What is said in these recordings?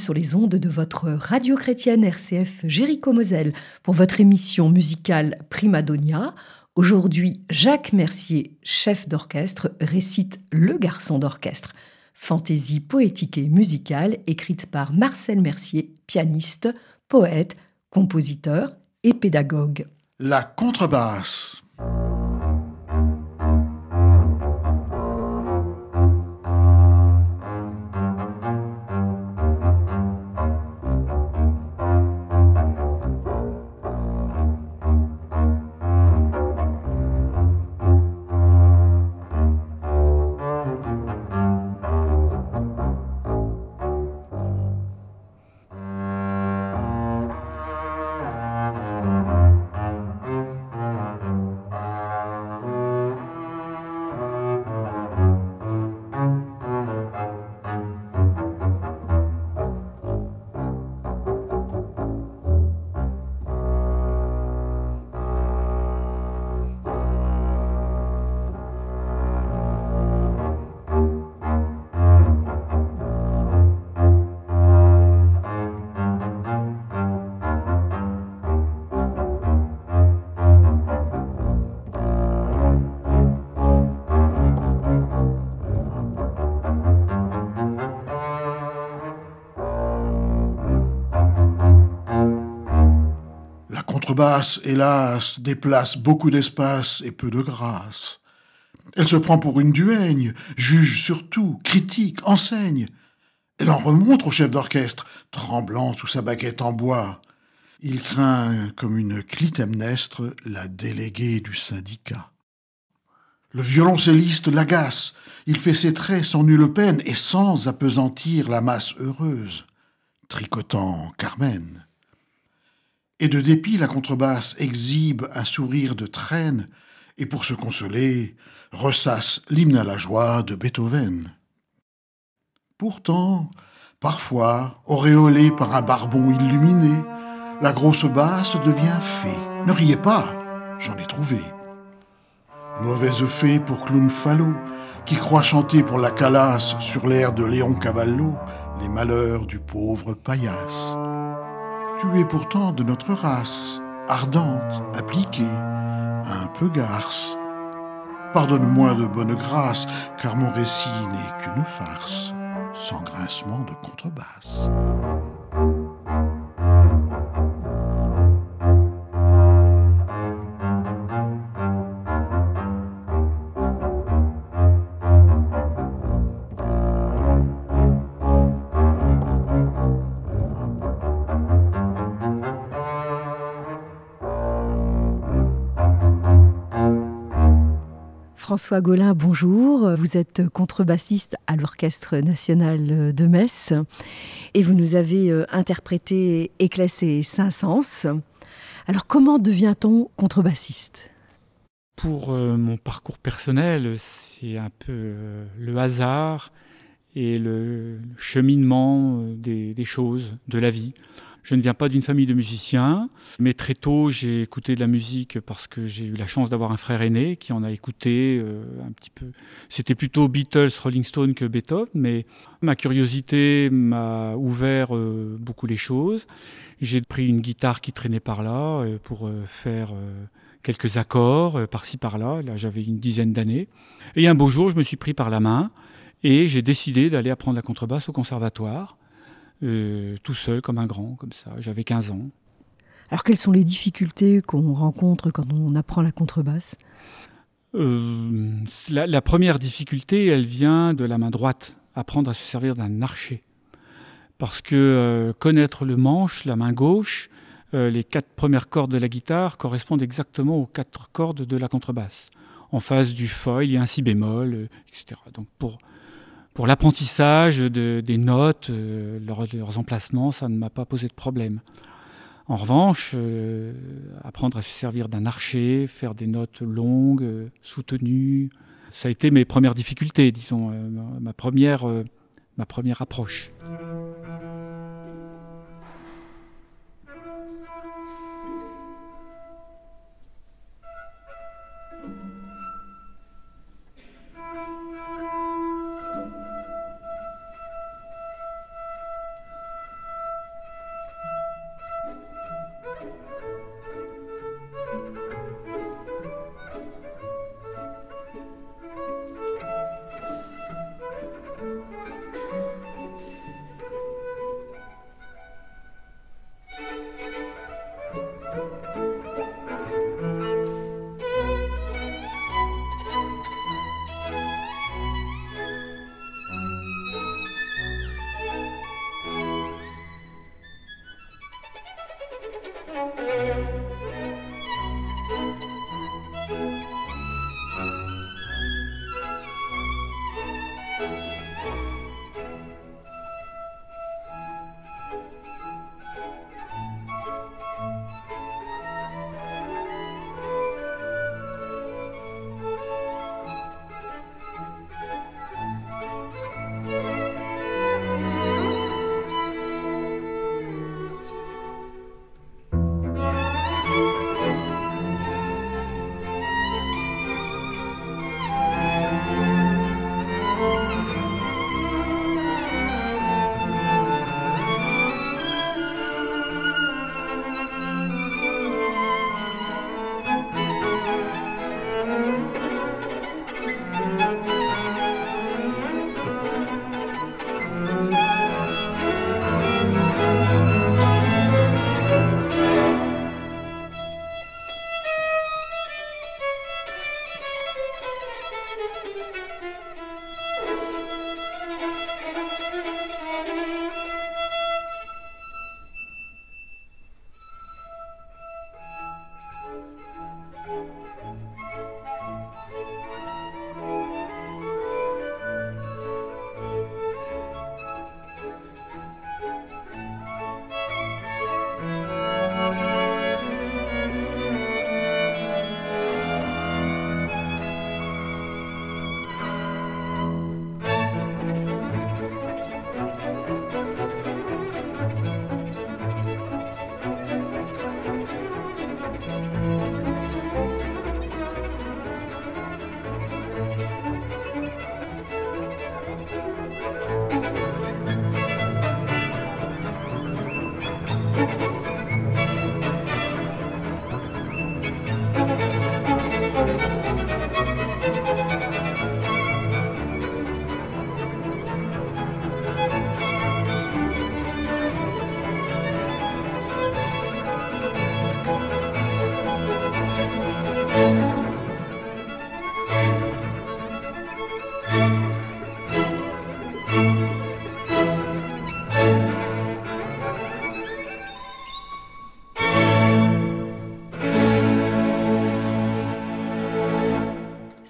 sur les ondes de votre radio chrétienne RCF Jéricho Moselle pour votre émission musicale Primadonia. Aujourd'hui, Jacques Mercier, chef d'orchestre, récite Le garçon d'orchestre, fantaisie poétique et musicale écrite par Marcel Mercier, pianiste, poète, compositeur et pédagogue. La contrebasse. Basse, hélas, déplace beaucoup d'espace et peu de grâce. Elle se prend pour une duègne, juge surtout, critique, enseigne. Elle en remonte au chef d'orchestre, tremblant sous sa baguette en bois. Il craint, comme une clitemnestre, la déléguée du syndicat. Le violoncelliste l'agace, il fait ses traits sans nulle peine et sans apesantir la masse heureuse, tricotant Carmen. Et de dépit, la contrebasse exhibe un sourire de traîne, et pour se consoler, ressasse l'hymne à la joie de Beethoven. Pourtant, parfois, auréolée par un barbon illuminé, la grosse basse devient fée. Ne riez pas, j'en ai trouvé. Mauvaise fée pour Clown qui croit chanter pour la calasse sur l'air de Léon Cavallo les malheurs du pauvre paillasse. Tu es pourtant de notre race, ardente, appliquée, un peu garce. Pardonne-moi de bonne grâce, car mon récit n'est qu'une farce, sans grincement de contrebasse. François Gaulin, bonjour. Vous êtes contrebassiste à l'Orchestre national de Metz et vous nous avez euh, interprété et classé Saint-Saëns. Alors comment devient-on contrebassiste? Pour euh, mon parcours personnel, c'est un peu euh, le hasard et le cheminement des choses, de la vie. Je ne viens pas d'une famille de musiciens, mais très tôt j'ai écouté de la musique parce que j'ai eu la chance d'avoir un frère aîné qui en a écouté euh, un petit peu. C'était plutôt Beatles, Rolling Stone que Beethoven, mais ma curiosité m'a ouvert euh, beaucoup les choses. J'ai pris une guitare qui traînait par là euh, pour faire quelques accords par-ci par-là. Là, j'avais une dizaine d'années. Et un beau jour, je me suis pris par la main et j'ai décidé d'aller apprendre la contrebasse au conservatoire. Euh, tout seul comme un grand, comme ça. J'avais 15 ans. Alors quelles sont les difficultés qu'on rencontre quand on apprend la contrebasse? Euh, la, première difficulté, elle vient de la main droite, apprendre à se servir d'un archer. Parce que euh, connaître le manche, la main gauche, les quatre premières cordes de la guitare correspondent exactement aux quatre cordes de la contrebasse. En face du fa, il y a un si bémol, etc. Donc pour pour l'apprentissage des notes, euh, leurs, emplacements, ça ne m'a pas posé de problème. En revanche, euh, apprendre à se servir d'un archer, faire des notes longues, euh, soutenues, ça a été mes premières difficultés, disons, ma, première, ma première approche.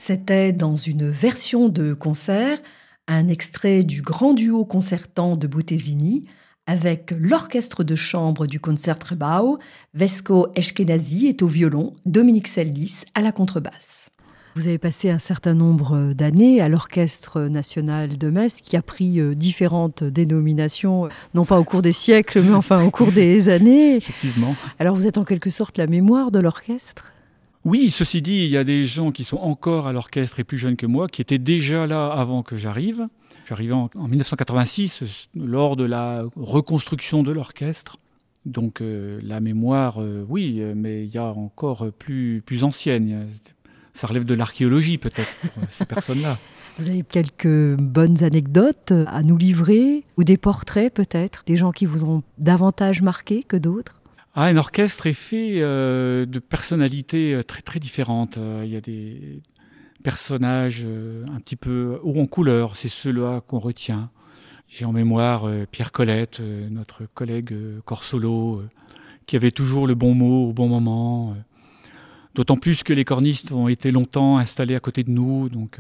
C'était dans une version de concert un extrait du grand duo concertant de Boutesini avec l'orchestre de chambre du Concertgebouw, Vesco Eschkenazi est au violon, Dominique Seldis à la contrebasse. Vous avez passé un certain nombre d'années à l'Orchestre national de Metz, qui a pris euh, différentes dénominations, non pas au cours des siècles, mais enfin au cours des années. Effectivement. Alors vous êtes en quelque sorte la mémoire de l'orchestre? Oui, ceci dit, il y a des gens qui sont encore à l'orchestre et plus jeunes que moi, qui étaient déjà là avant que j'arrive. J'arrivais en, en 1986, lors de la reconstruction de l'orchestre. Donc euh, la mémoire, euh, oui, mais il y a encore plus, plus ancienne. Ça relève de l'archéologie peut-être ces personnes-là. Vous avez quelques bonnes anecdotes à nous livrer, ou des portraits peut-être, des gens qui vous ont davantage marqué que d'autres? Ah, un orchestre est fait euh, de personnalités euh, très très différentes. Euh, il y a des personnages un petit peu haut en couleur, c'est ceux-là qu'on retient. J'ai en mémoire Pierre Colette, notre collègue corsolo, qui avait toujours le bon mot au bon moment. D'autant plus que les cornistes ont été longtemps installés à côté de nous. Donc,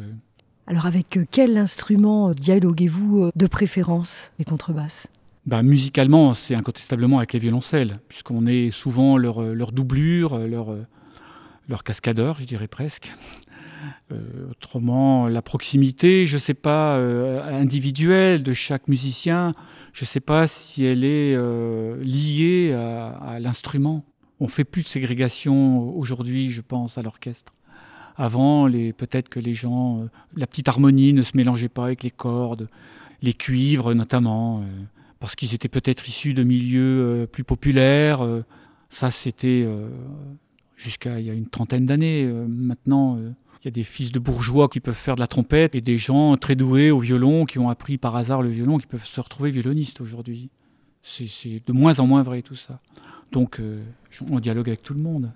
Alors avec quel instrument dialoguez-vous de préférence les contrebasses? Bah, musicalement, c'est incontestablement avec les violoncelles, puisqu'on est souvent leur, leur doublure, leur, leur cascadeur, je dirais presque. Euh, autrement, la proximité, je ne sais pas, euh, individuelle de chaque musicien, je ne sais pas si elle est euh, liée à, à l'instrument. On fait plus de ségrégation aujourd'hui, je pense, à l'orchestre. Avant, peut-être que les gens, euh, la petite harmonie ne se mélangeait pas avec les cordes, les cuivres notamment. Parce qu'ils étaient peut-être issus de milieux euh, plus populaires. Euh, ça, c'était euh, jusqu'à il y a une trentaine d'années. Maintenant, il y a des fils de bourgeois qui peuvent faire de la trompette et des gens très doués au violon qui ont appris par hasard le violon qui peuvent se retrouver violonistes aujourd'hui. C'est de moins en moins vrai tout ça. Donc, on dialogue avec tout le monde.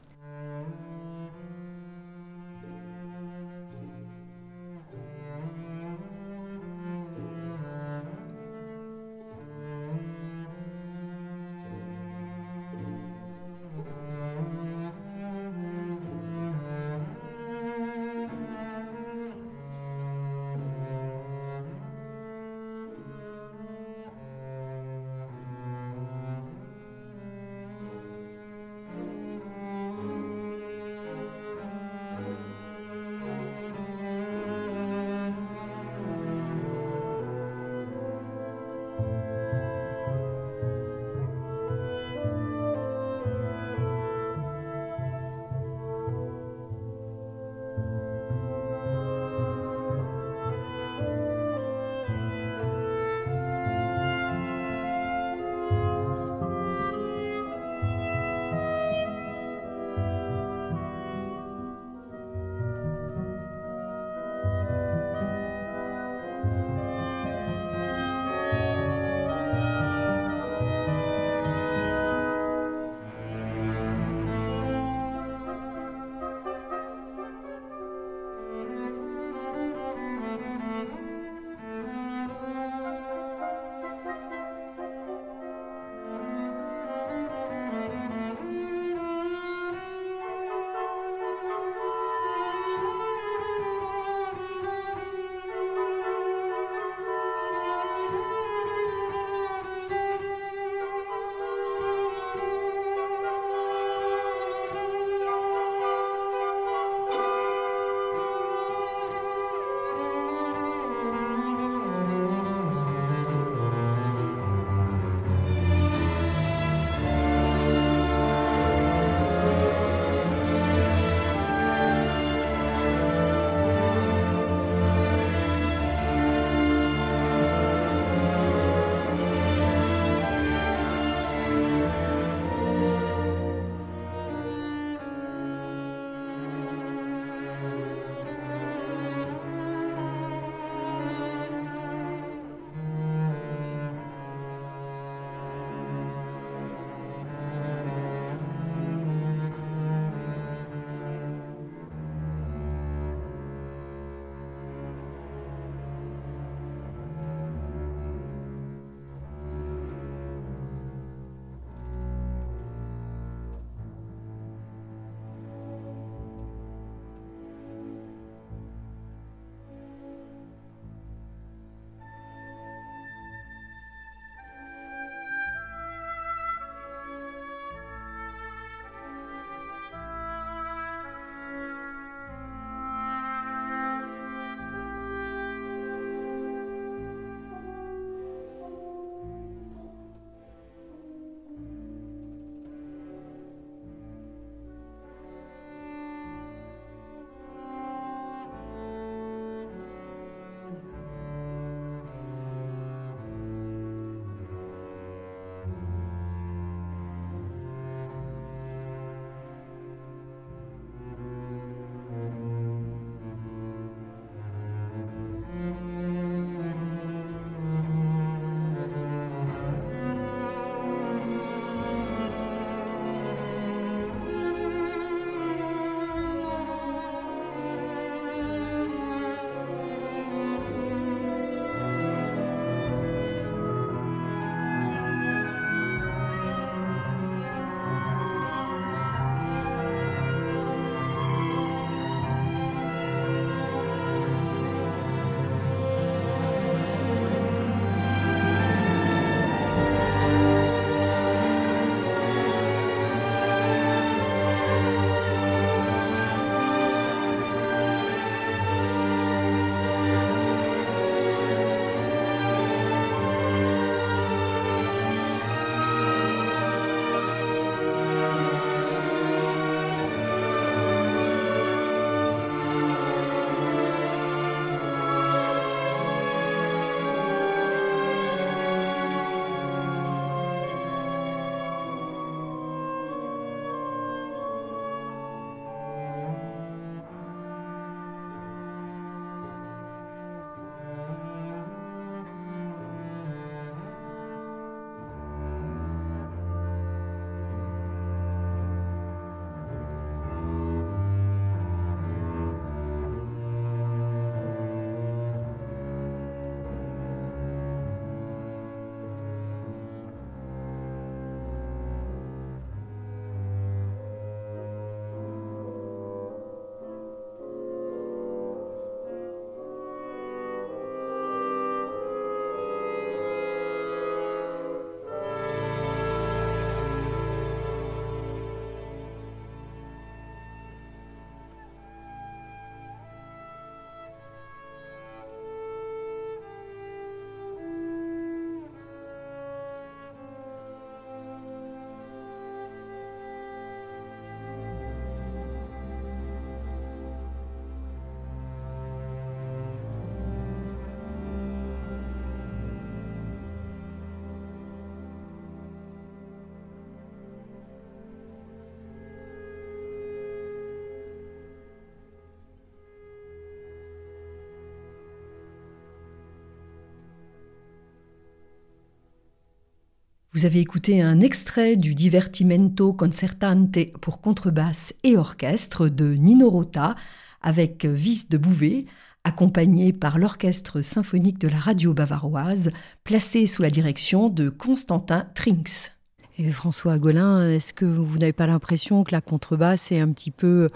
Vous avez écouté un extrait du Divertimento Concertante pour contrebasse et orchestre de Nino Rota avec Vis de Bouvet, accompagné par l'Orchestre symphonique de la radio bavaroise, placé sous la direction de Constantin Trinks. Et François Golin, est-ce que vous n'avez pas l'impression que la contrebasse est un petit peu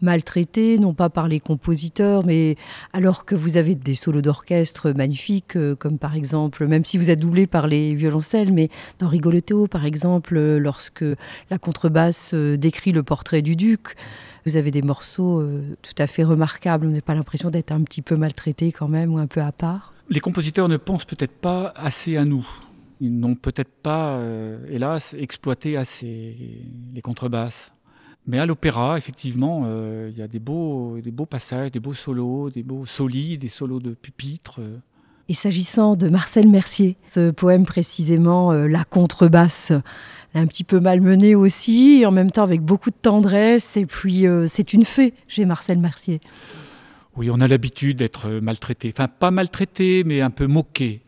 maltraité, non pas par les compositeurs, mais alors que vous avez des solos d'orchestre magnifiques, euh, comme par exemple, même si vous êtes doublé par les violoncelles, mais dans Rigoletto, par exemple, euh, lorsque la contrebasse euh, décrit le portrait du duc, vous avez des morceaux tout à fait remarquables. Vous n'avez pas l'impression d'être un petit peu maltraité quand même, ou un peu à part Les compositeurs ne pensent peut-être pas assez à nous. Ils n'ont peut-être pas, hélas, exploité assez les contrebasses. Mais à l'opéra, effectivement, euh, il y a des beaux, des beaux passages, des beaux solos, des beaux solis, des solos de pupitre. Et s'agissant de Marcel Mercier, ce poème précisément, euh, La contrebasse, un petit peu malmené aussi, en même temps avec beaucoup de tendresse, et puis euh, c'est une fée chez Marcel Mercier. Oui, on a l'habitude d'être maltraité, enfin pas maltraité, mais un peu moqué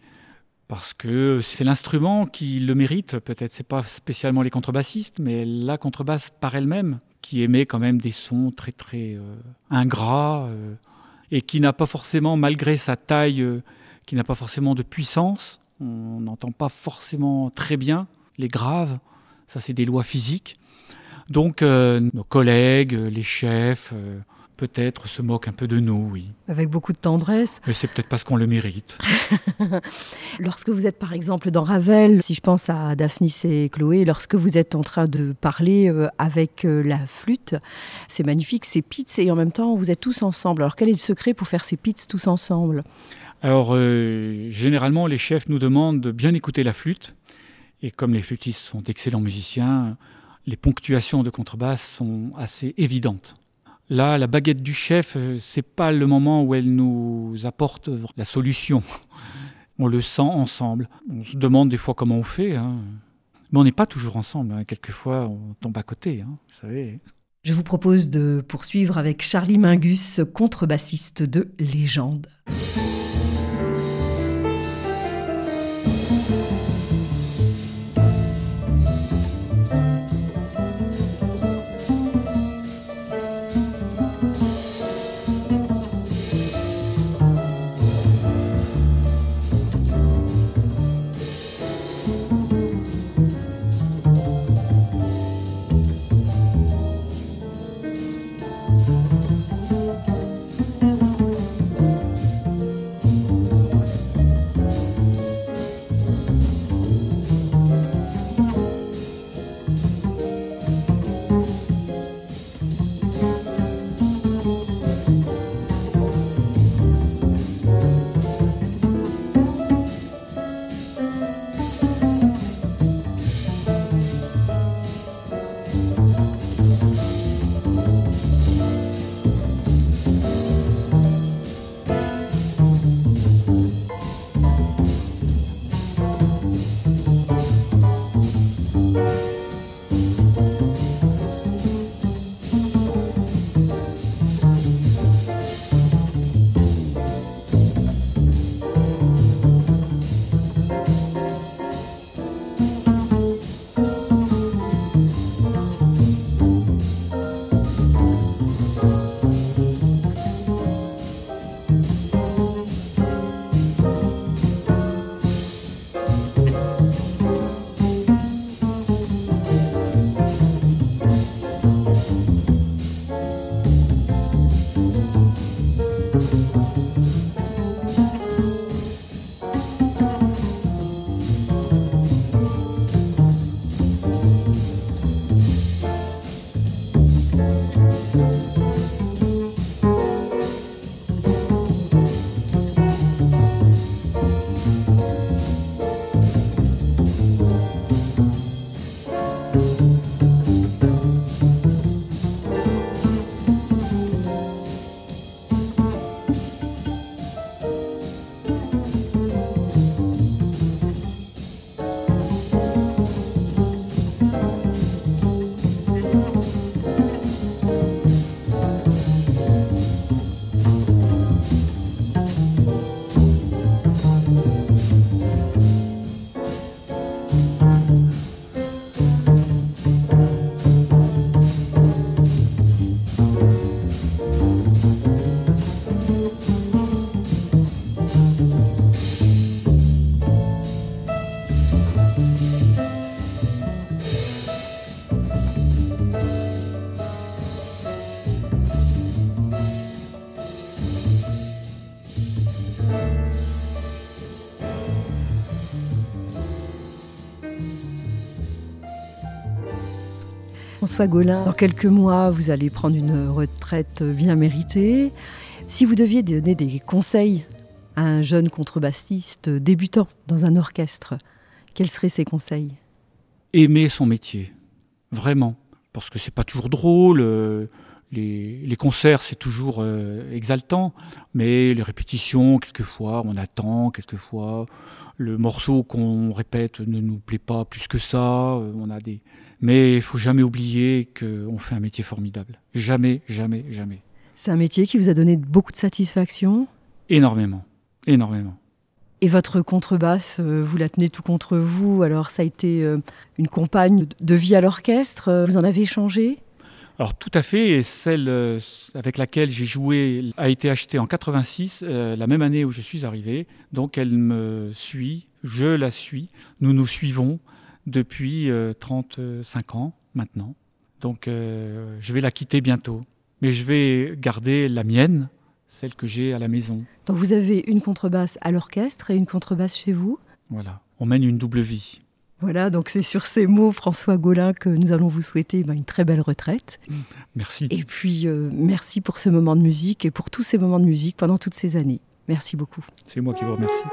parce que c'est l'instrument qui le mérite. Peut-être c'est pas spécialement les contrebassistes, mais la contrebasse par elle-même qui émet quand même des sons très très euh, ingrats euh, et qui n'a pas forcément, malgré sa taille, euh, qui n'a pas forcément de puissance. On n'entend pas forcément très bien les graves. Ça, c'est des lois physiques. Donc, nos collègues, les chefs, peut-être se moque un peu de nous, oui. Avec beaucoup de tendresse. Mais c'est peut-être parce qu'on le mérite. lorsque vous êtes par exemple dans Ravel, si je pense à Daphnis et Chloé, lorsque vous êtes en train de parler euh, avec euh, la flûte, c'est magnifique, c'est pits et en même temps vous êtes tous ensemble. Alors quel est le secret pour faire ces pits tous ensemble? Alors euh, généralement les chefs nous demandent de bien écouter la flûte et comme les flûtistes sont d'excellents musiciens, les ponctuations de contrebasse sont assez évidentes. Là, la baguette du chef, euh, c'est pas le moment où elle nous apporte la solution. On le sent ensemble. On se demande des fois comment on fait. Hein. Mais on n'est pas toujours ensemble. Hein. Quelquefois, on tombe à côté. Hein, vous savez. Je vous propose de poursuivre avec Charlie Mingus, contrebassiste de légende. François Gaulin, dans quelques mois, vous allez prendre une retraite bien méritée. Si vous deviez donner des conseils à un jeune contrebassiste débutant dans un orchestre, quels seraient ces conseils? Aimer son métier, vraiment, parce que c'est pas toujours drôle. Euh, les, concerts, c'est toujours euh, exaltant, mais les répétitions, quelquefois, on attend, quelquefois, le morceau qu'on répète ne nous plaît pas plus que ça. Euh, on a des... Mais il faut jamais oublier qu'on fait un métier formidable. Jamais, jamais, jamais. C'est un métier qui vous a donné beaucoup de satisfaction? Énormément, énormément. Et votre contrebasse, euh, vous la tenez tout contre vous. Alors ça a été une compagne de vie à l'orchestre. Vous en avez changé? Alors tout à fait, et celle euh, avec laquelle j'ai joué a été achetée en 86, euh, la même année où je suis arrivé. Donc elle me suit, je la suis, nous nous suivons depuis 35 euh, ans maintenant. Donc je vais la quitter bientôt, mais je vais garder la mienne, celle que j'ai à la maison. Donc vous avez une contrebasse à l'orchestre et une contrebasse chez vous? Voilà, on mène une double vie. Voilà, donc c'est sur ces mots, François Gaulin, que nous allons vous souhaiter ben, une très belle retraite. Merci. Et puis, euh, merci pour ce moment de musique et pour tous ces moments de musique pendant toutes ces années. Merci beaucoup. C'est moi qui vous remercie.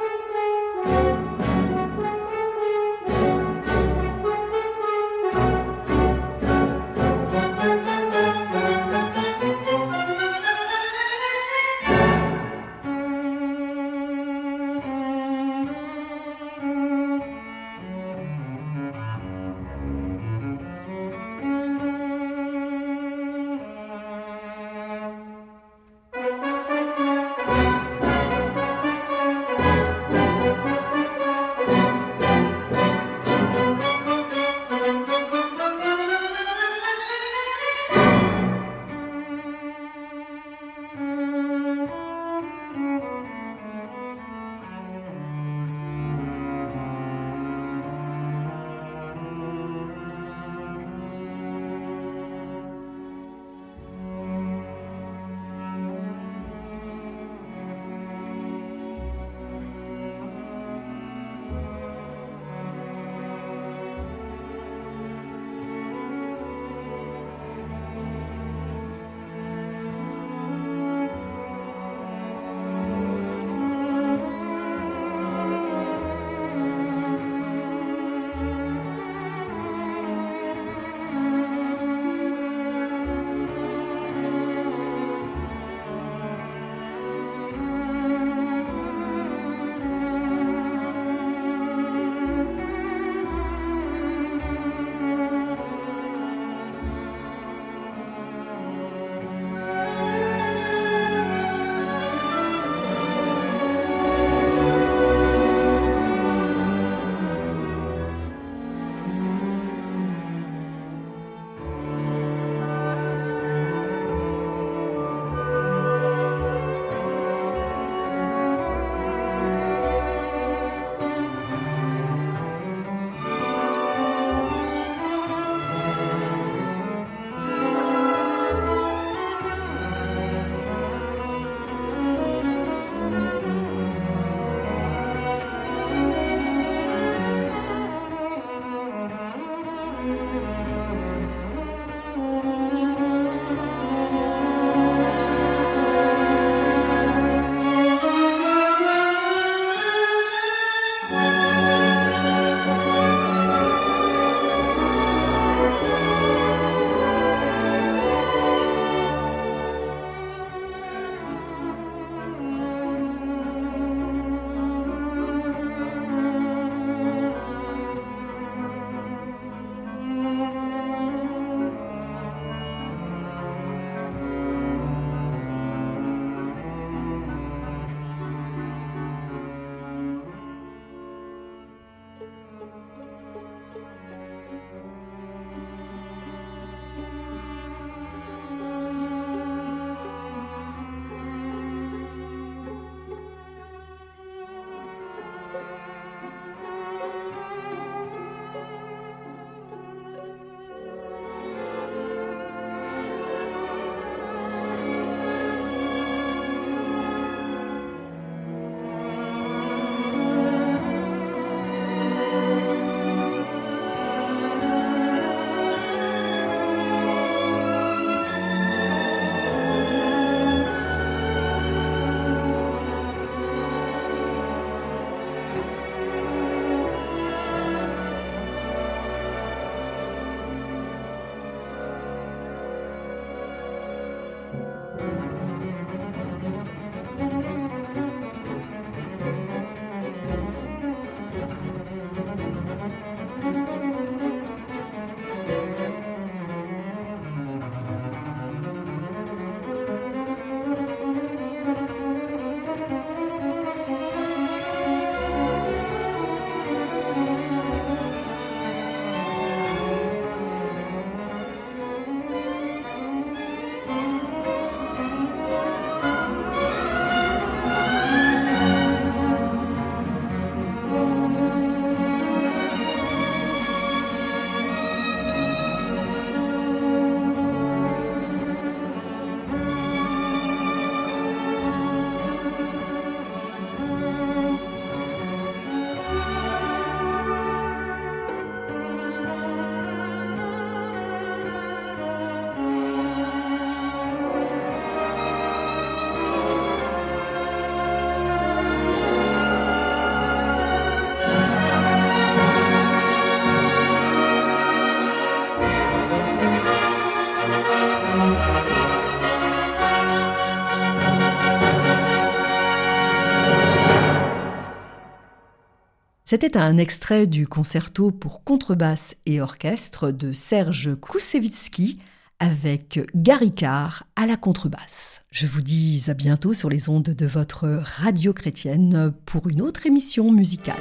C'était un extrait du concerto pour contrebasse et orchestre de Serge Koussevitzky avec Gary Carr à la contrebasse. Je vous dis à bientôt sur les ondes de votre radio chrétienne pour une autre émission musicale.